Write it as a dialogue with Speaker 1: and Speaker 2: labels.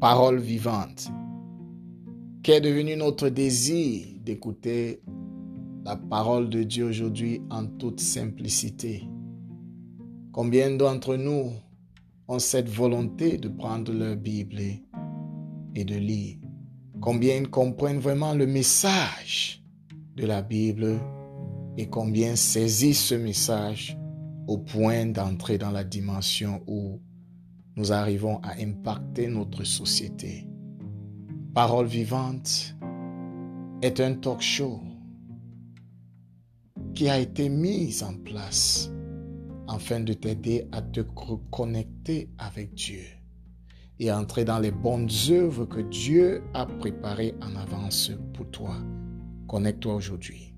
Speaker 1: parole vivante, qu'est devenu notre désir d'écouter la parole de Dieu aujourd'hui en toute simplicité. Combien d'entre nous ont cette volonté de prendre leur Bible et de lire? Combien comprennent vraiment le message de la Bible et combien saisissent ce message au point d'entrer dans la dimension où nous arrivons à impacter notre société. Parole vivante est un talk show qui a été mis en place afin de t'aider à te reconnecter avec Dieu et entrer dans les bonnes œuvres que Dieu a préparées en avance pour toi. Connecte-toi aujourd'hui.